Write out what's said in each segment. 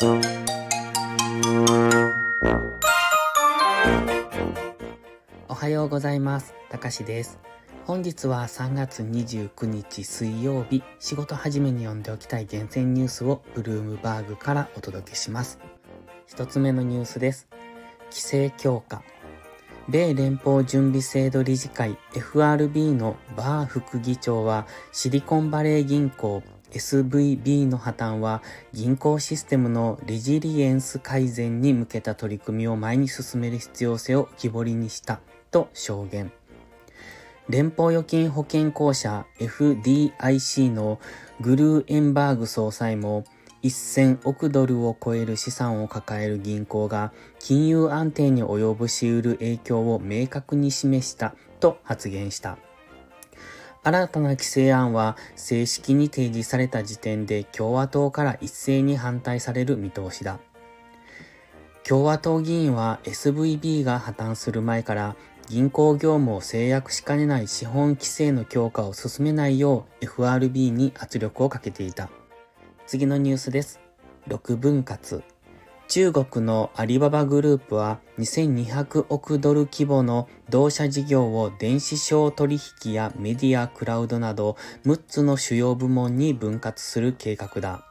おはようございます。たかしです。本日は3月29日水曜日、仕事始めに読んでおきたい厳選ニュースをブルームバーグからお届けします。一つ目のニュースです。規制強化。米連邦準備制度理事会 FRB のバー副議長はシリコンバレー銀行 SVB の破綻は銀行システムのレジリエンス改善に向けた取り組みを前に進める必要性を浮き彫りにしたと証言。連邦預金保険公社 FDIC のグルーエンバーグ総裁も1000億ドルを超える資産を抱える銀行が金融安定に及ぼし得る影響を明確に示したと発言した。新たな規制案は正式に提示された時点で共和党から一斉に反対される見通しだ。共和党議員は SVB が破綻する前から銀行業務を制約しかねない資本規制の強化を進めないよう FRB に圧力をかけていた。次のニュースです。6分割。中国のアリババグループは2200億ドル規模の同社事業を電子商取引やメディア、クラウドなど6つの主要部門に分割する計画だ。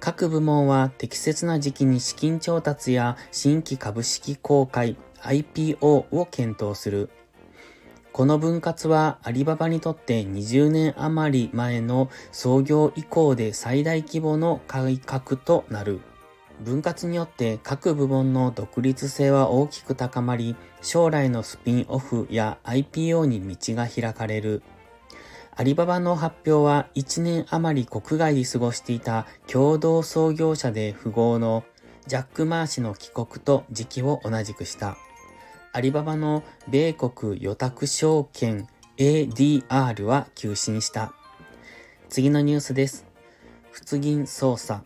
各部門は適切な時期に資金調達や新規株式公開、IPO を検討する。この分割はアリババにとって20年余り前の創業以降で最大規模の改革となる。分割によって各部門の独立性は大きく高まり、将来のスピンオフや IPO に道が開かれる。アリババの発表は1年余り国外で過ごしていた共同創業者で富豪のジャック・マー氏の帰国と時期を同じくした。アリババの米国予託証券 ADR は急進した。次のニュースです。仏銀捜査。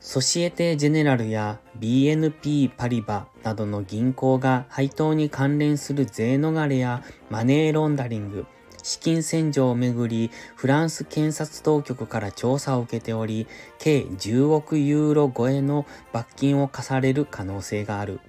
ソシエテ・ジェネラルや BNP パリバなどの銀行が配当に関連する税逃れやマネーロンダリング、資金洗浄をめぐり、フランス検察当局から調査を受けており、計10億ユーロ超えの罰金を課される可能性がある。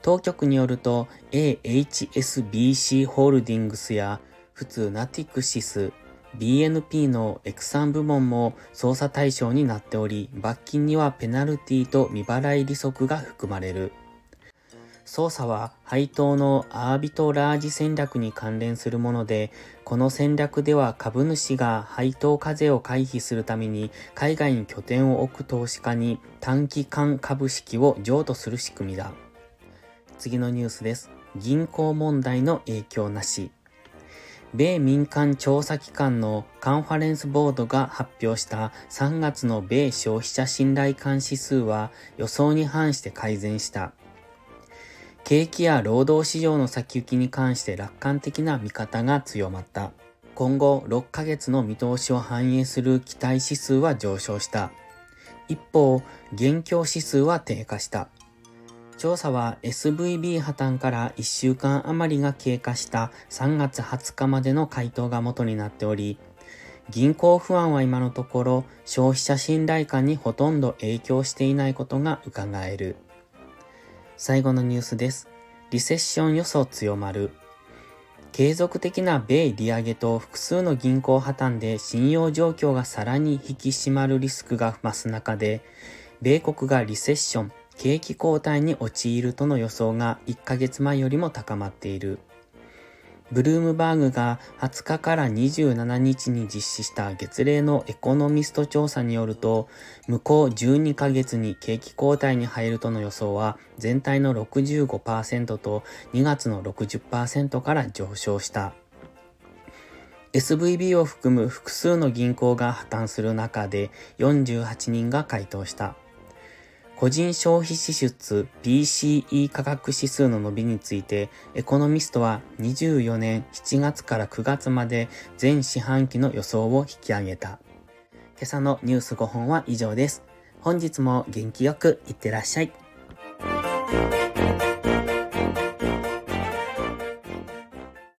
当局によると AHSBC ホールディングスや普通ナティクシス、BNP のエクサン部門も捜査対象になっており、罰金にはペナルティと未払い利息が含まれる。捜査は配当のアービトラージ戦略に関連するもので、この戦略では株主が配当課税を回避するために海外に拠点を置く投資家に短期間株式を譲渡する仕組みだ。次のニュースです。銀行問題の影響なし。米民間調査機関のカンファレンスボードが発表した3月の米消費者信頼感指数は予想に反して改善した。景気や労働市場の先行きに関して楽観的な見方が強まった。今後6ヶ月の見通しを反映する期待指数は上昇した。一方、現況指数は低下した。調査は SVB 破綻から1週間余りが経過した3月20日までの回答が元になっており、銀行不安は今のところ消費者信頼感にほとんど影響していないことが伺える。最後のニュースです。リセッション予想強まる。継続的な米利上げと複数の銀行破綻で信用状況がさらに引き締まるリスクが増す中で、米国がリセッション、景気後退に陥るとの予想が1ヶ月前よりも高まっている。ブルームバーグが20日から27日に実施した月例のエコノミスト調査によると、向こう12ヶ月に景気後退に入るとの予想は全体の65%と2月の60%から上昇した。SVB を含む複数の銀行が破綻する中で48人が回答した。個人消費支出 PCE 価格指数の伸びについて、エコノミストは24年7月から9月まで全四半期の予想を引き上げた。今朝のニュース5本は以上です。本日も元気よくいってらっしゃい。